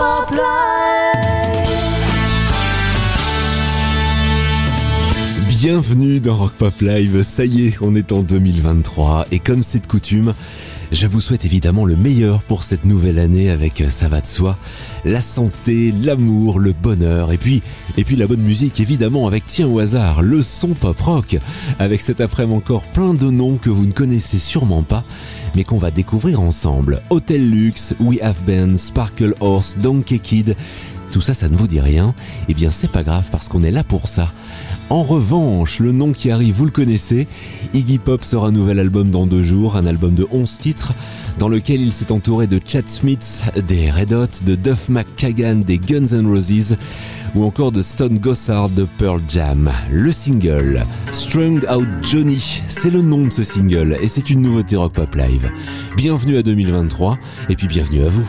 Pop Bienvenue dans Rock Pop Live, ça y est, on est en 2023 et comme c'est de coutume, je vous souhaite évidemment le meilleur pour cette nouvelle année avec ça va de soi, la santé, l'amour, le bonheur et puis et puis la bonne musique évidemment avec tiens au hasard le son pop rock avec cet après-midi encore plein de noms que vous ne connaissez sûrement pas mais qu'on va découvrir ensemble. Hotel Luxe, We Have Been, Sparkle Horse, Donkey Kid, tout ça ça ne vous dit rien Eh bien c'est pas grave parce qu'on est là pour ça. En revanche, le nom qui arrive, vous le connaissez. Iggy Pop sort un nouvel album dans deux jours, un album de 11 titres, dans lequel il s'est entouré de Chad Smith, des Red Hot, de Duff McKagan, des Guns N' Roses, ou encore de Stone Gossard de Pearl Jam. Le single, Strung Out Johnny, c'est le nom de ce single, et c'est une nouveauté Rock Pop Live. Bienvenue à 2023, et puis bienvenue à vous.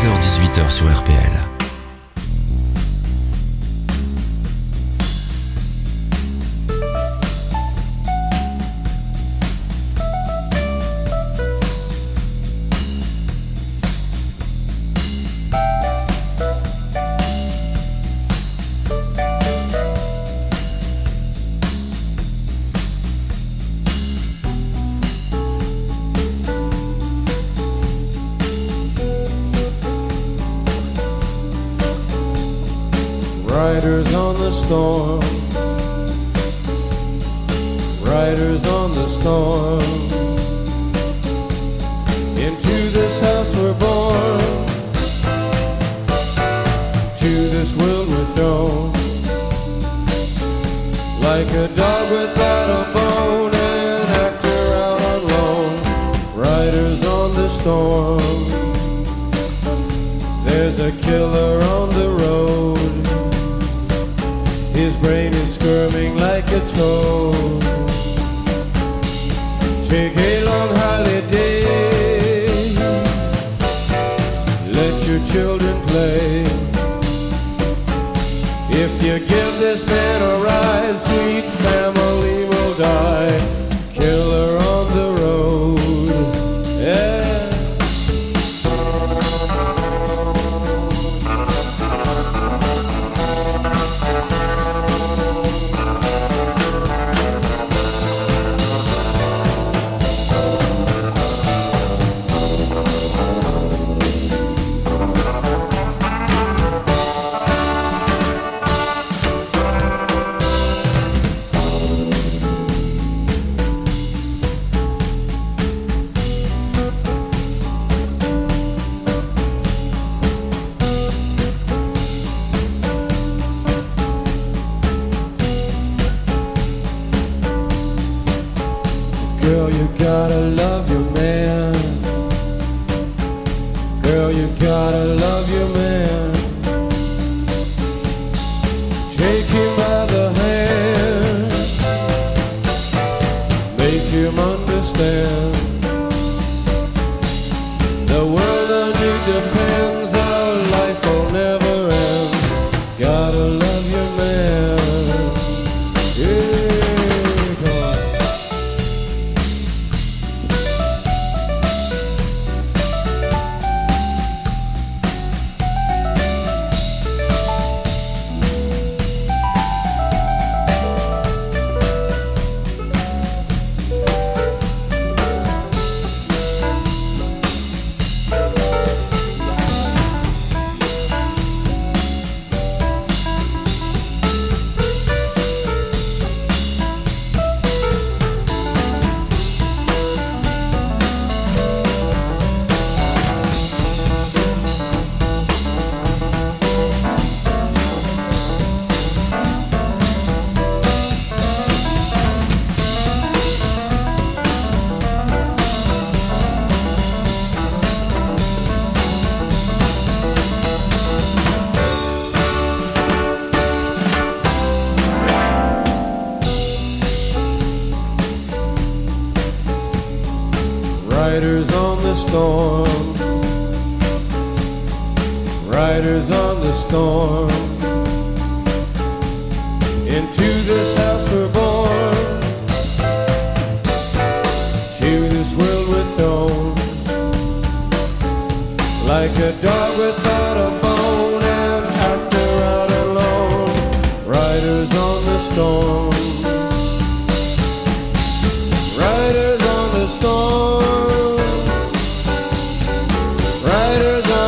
16h-18h sur RPL. Riders on the storm. Riders on the storm. Into this house we're born. To this world we're thrown. Like a dog without a bone, an actor out on loan. Riders on the storm. There's a killer on the road. His brain is squirming like a toad. Take a long holiday. Let your children play. If you give this man a ride, sweet family there.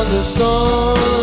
thunderstorm.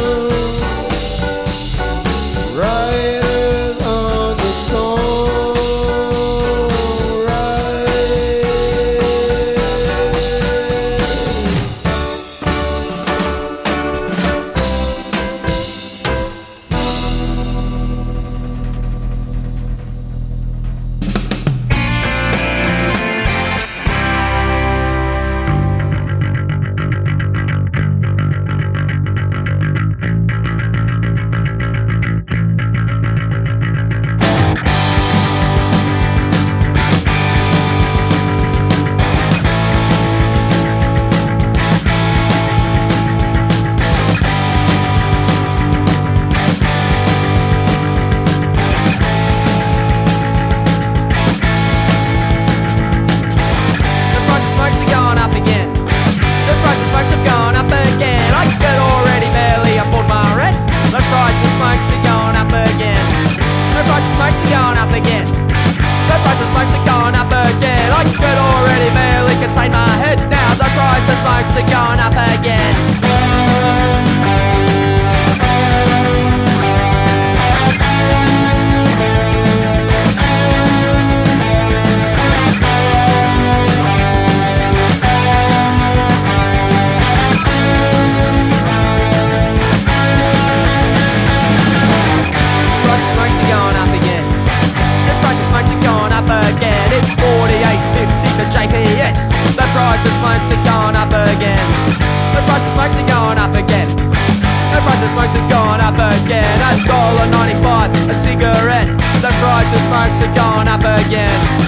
up again.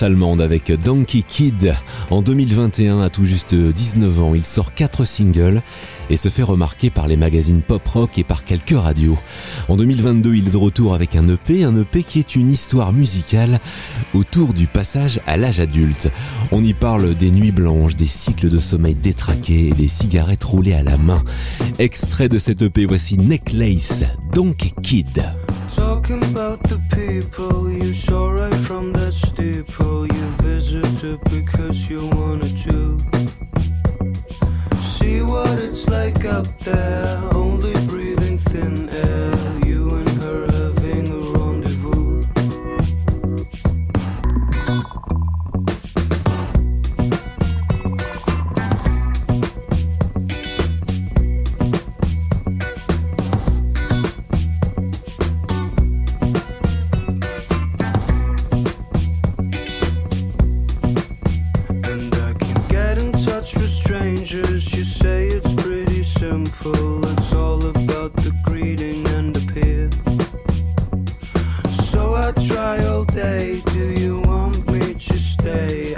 allemande avec Donkey Kid. En 2021, à tout juste 19 ans, il sort 4 singles et se fait remarquer par les magazines pop rock et par quelques radios. En 2022, il est de retour avec un EP, un EP qui est une histoire musicale autour du passage à l'âge adulte. On y parle des nuits blanches, des cycles de sommeil détraqués et des cigarettes roulées à la main. Extrait de cet EP, voici Necklace, Donkey Kid. Talking about the people you saw right from that steeple. You visited because you wanted to. See what it's like up there Only breathing thin beautiful. It's all about the greeting and the peer. So I try all day. Do you want me to stay?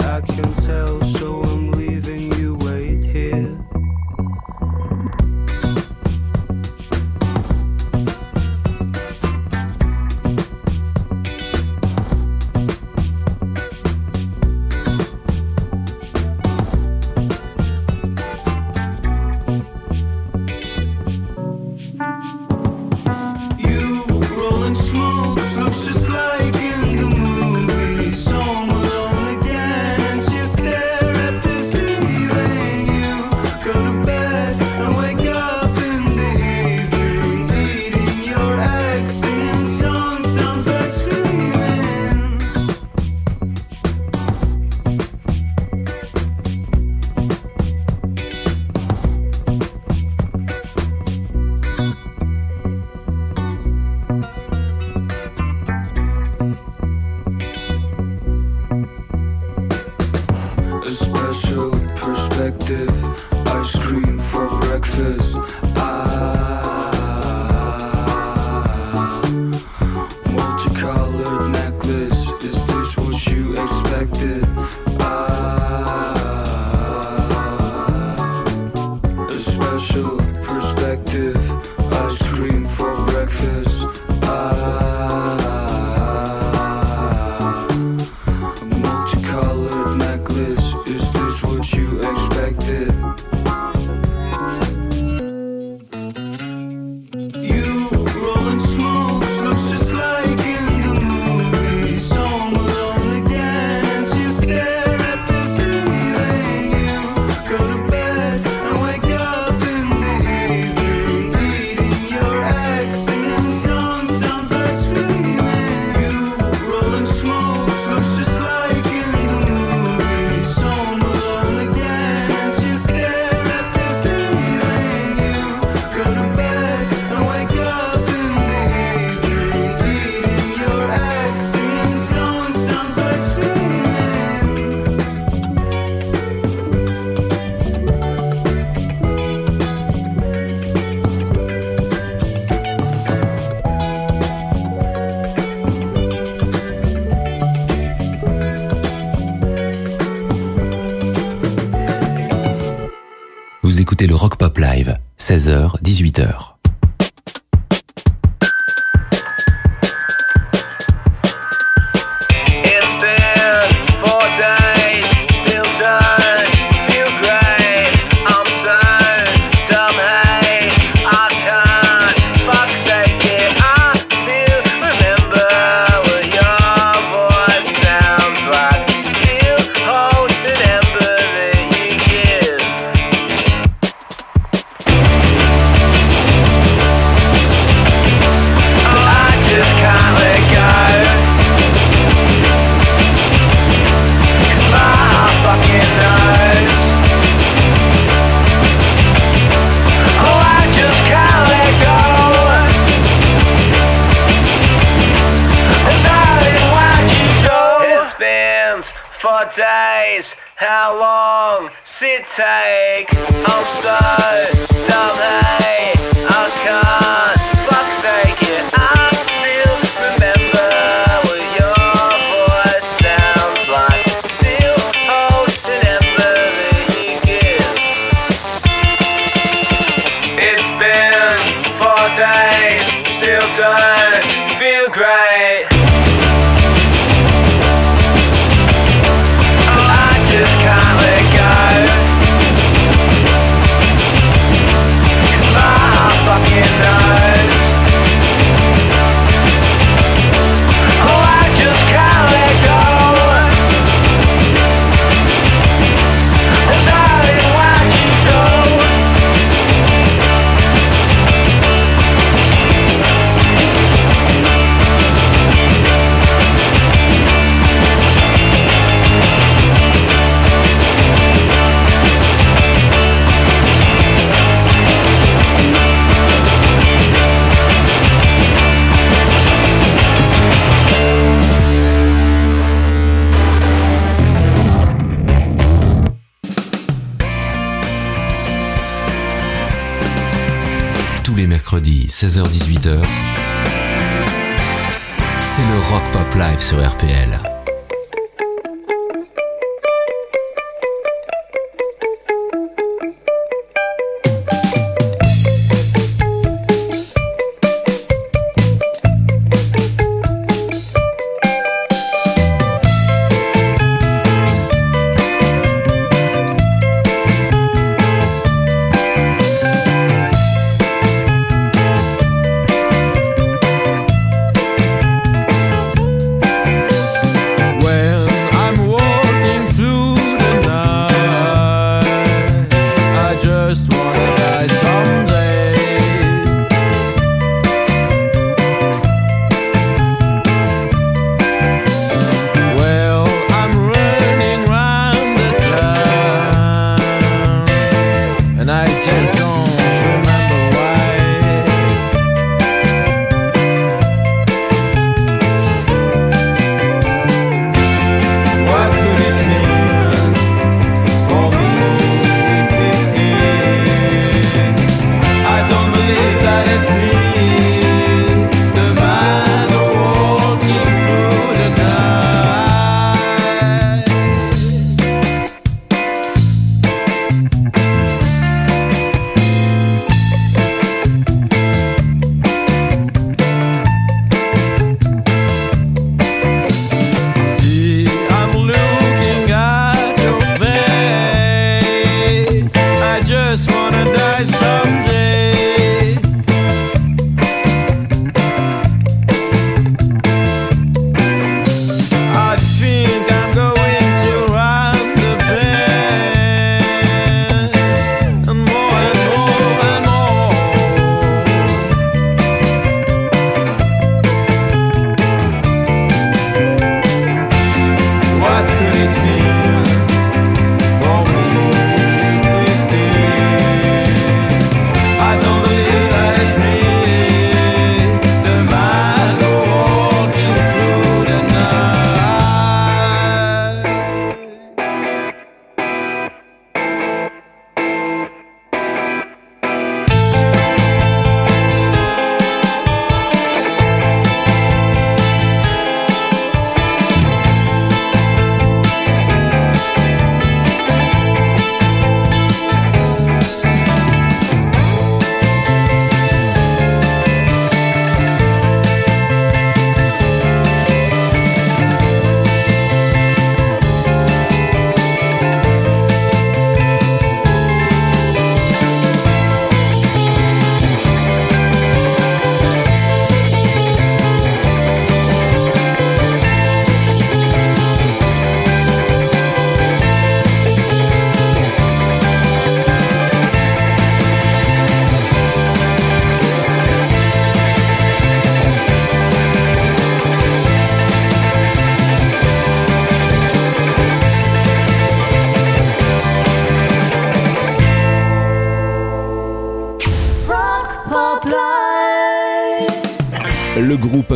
16h, 18h.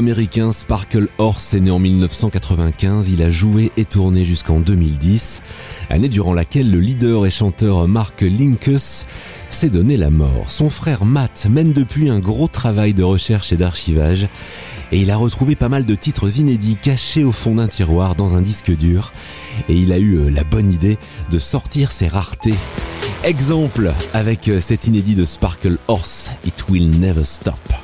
Américain Sparkle Horse est né en 1995. Il a joué et tourné jusqu'en 2010, année durant laquelle le leader et chanteur Mark Linkus s'est donné la mort. Son frère Matt mène depuis un gros travail de recherche et d'archivage et il a retrouvé pas mal de titres inédits cachés au fond d'un tiroir dans un disque dur et il a eu euh, la bonne idée de sortir ses raretés. Exemple avec euh, cet inédit de Sparkle Horse, It Will Never Stop.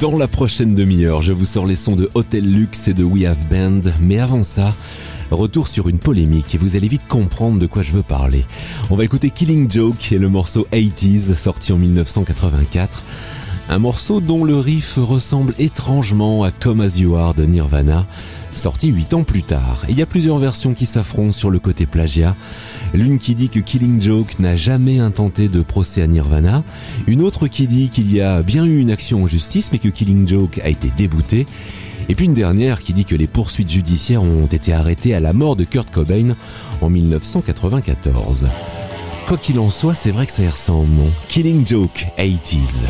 Dans la prochaine demi-heure, je vous sors les sons de Hotel Luxe et de We Have Band, mais avant ça, retour sur une polémique et vous allez vite comprendre de quoi je veux parler. On va écouter Killing Joke et le morceau 80s sorti en 1984. Un morceau dont le riff ressemble étrangement à Come As You Are de Nirvana, sorti 8 ans plus tard. Il y a plusieurs versions qui s'affrontent sur le côté plagiat. L'une qui dit que Killing Joke n'a jamais intenté de procès à Nirvana, une autre qui dit qu'il y a bien eu une action en justice mais que Killing Joke a été débouté, et puis une dernière qui dit que les poursuites judiciaires ont été arrêtées à la mort de Kurt Cobain en 1994. Quoi qu'il en soit, c'est vrai que ça y ressemble, non? Killing Joke 80s.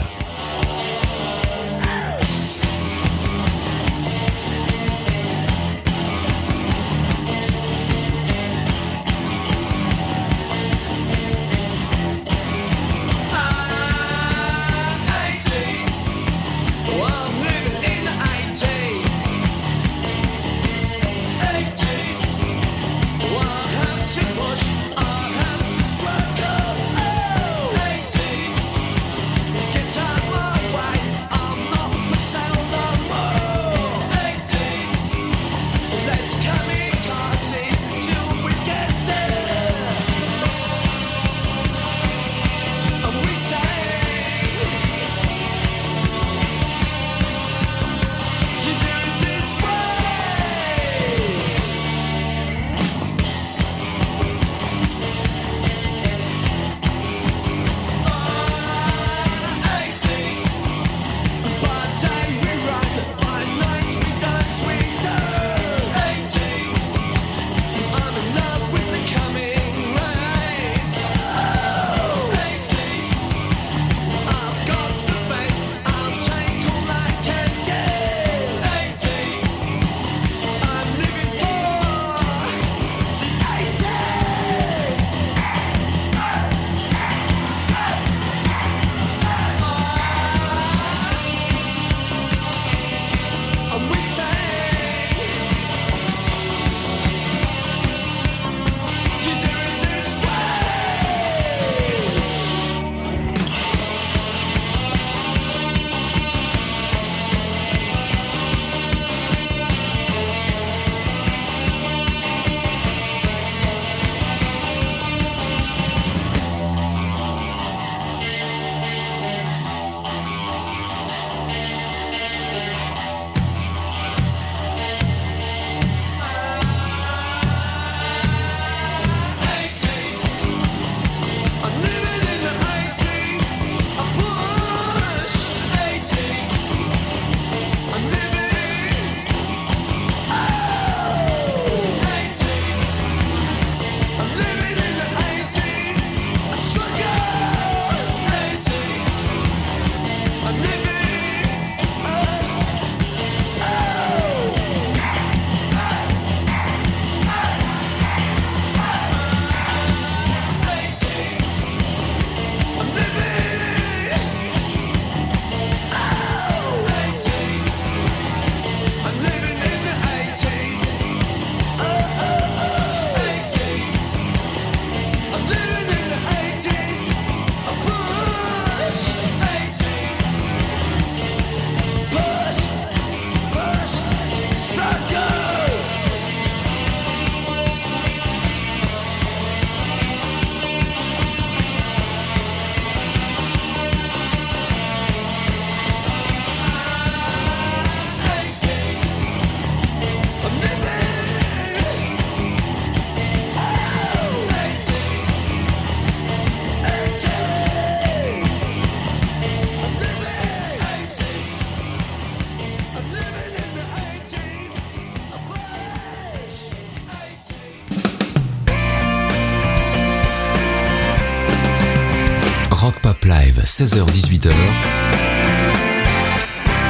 16h-18h,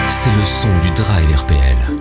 c'est le son du Drive RPL.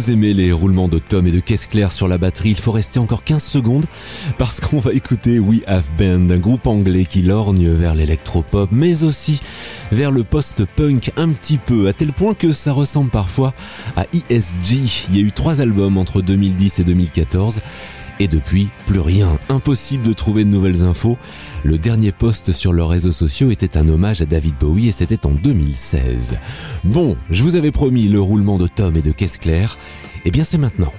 vous aimez les roulements de Tom et de caisse claire sur la batterie, il faut rester encore 15 secondes parce qu'on va écouter We Have Band, un groupe anglais qui lorgne vers l'électropop mais aussi vers le post-punk un petit peu, à tel point que ça ressemble parfois à ESG. Il y a eu trois albums entre 2010 et 2014. Et depuis, plus rien. Impossible de trouver de nouvelles infos. Le dernier post sur leurs réseaux sociaux était un hommage à David Bowie et c'était en 2016. Bon, je vous avais promis le roulement de Tom et de Caisse Claire. Eh bien, c'est maintenant.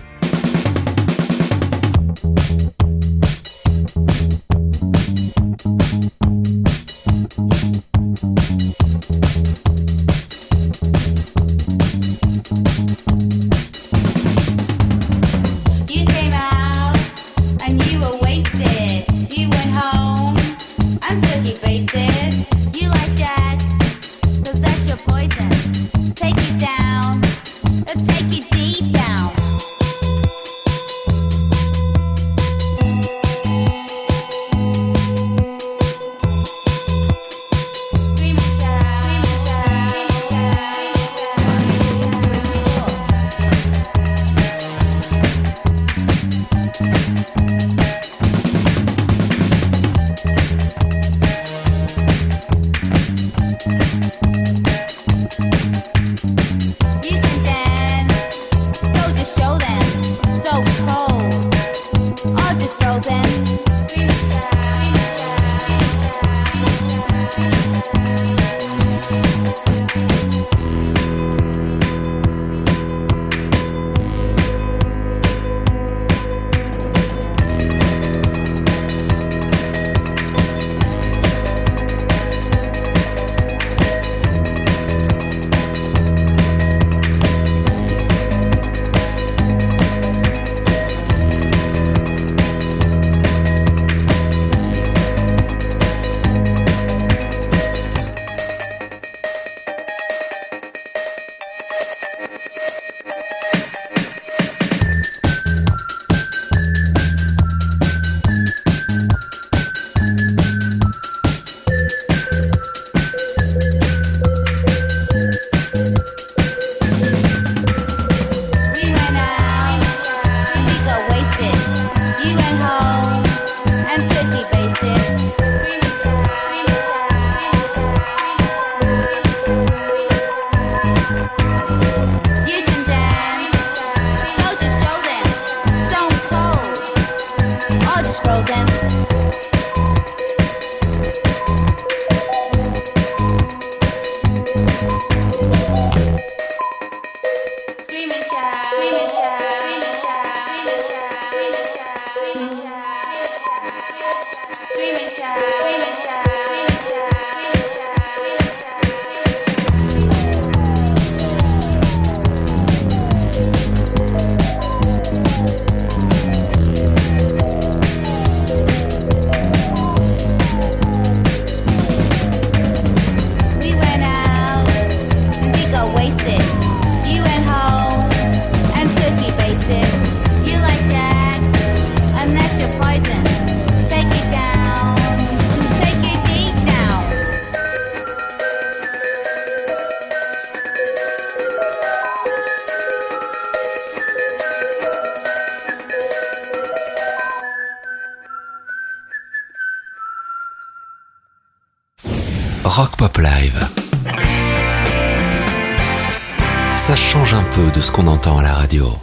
ce qu'on entend à la radio.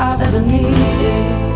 I've ever needed.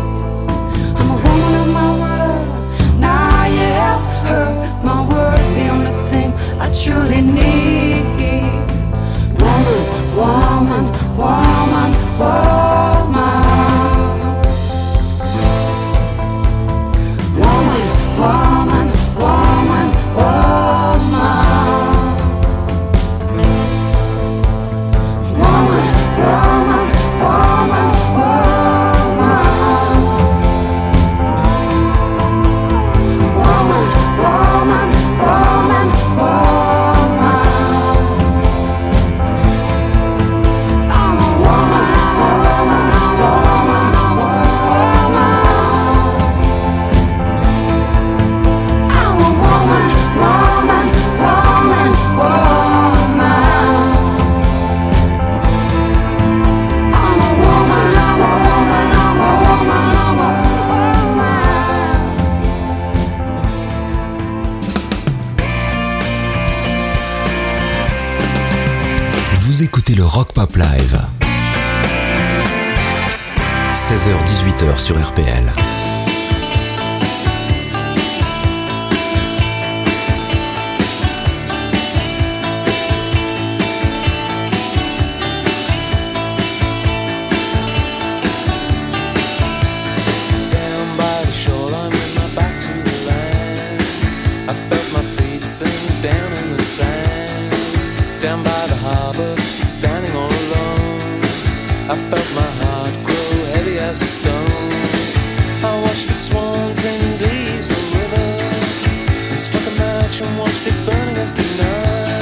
Sur RPL. stick burning against the night.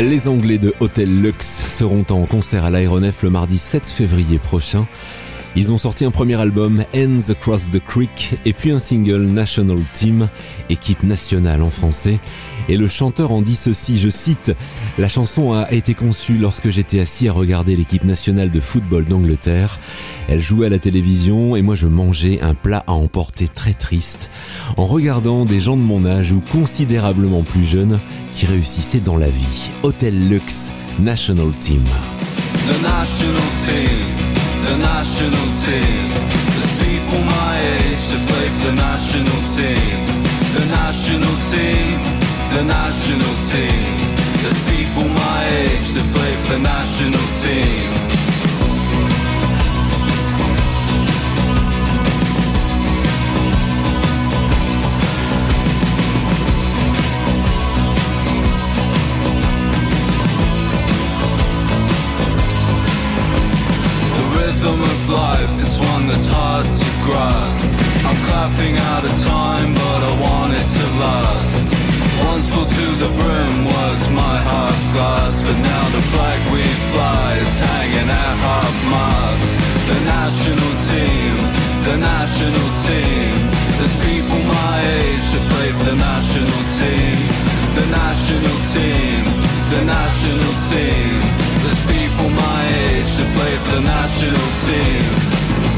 Les Anglais de Hotel Lux seront en concert à l'Aéronef le mardi 7 février prochain. Ils ont sorti un premier album, Ends Across the Creek, et puis un single, National Team, équipe nationale en français. Et le chanteur en dit ceci, je cite, La chanson a été conçue lorsque j'étais assis à regarder l'équipe nationale de football d'Angleterre. Elle jouait à la télévision et moi je mangeais un plat à emporter très triste en regardant des gens de mon âge ou considérablement plus jeunes qui réussissaient dans la vie. Hotel Lux, National Team. The national team, the national team. There's people my age that play for the national team. The national team, the national team. There's people my age that play for the national team. Life is one that's hard to grasp. I'm clapping out of time, but I want it to last. Once full to the brim was my half glass, but now the flag we fly is hanging at half mast. The national team, the national team. There's people my age that play for the national team. The national team, the national team. There's people play for the national team.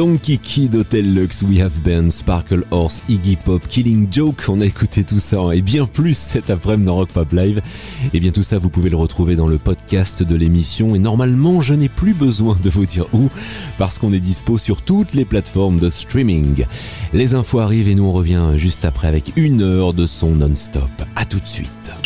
Donkey Kid, Hotel Lux, We Have Been, Sparkle Horse, Iggy Pop, Killing Joke, on a écouté tout ça hein, et bien plus cet après-midi dans Rock Pop Live. Et bien tout ça, vous pouvez le retrouver dans le podcast de l'émission et normalement, je n'ai plus besoin de vous dire où parce qu'on est dispo sur toutes les plateformes de streaming. Les infos arrivent et nous on revient juste après avec une heure de son non-stop. À tout de suite.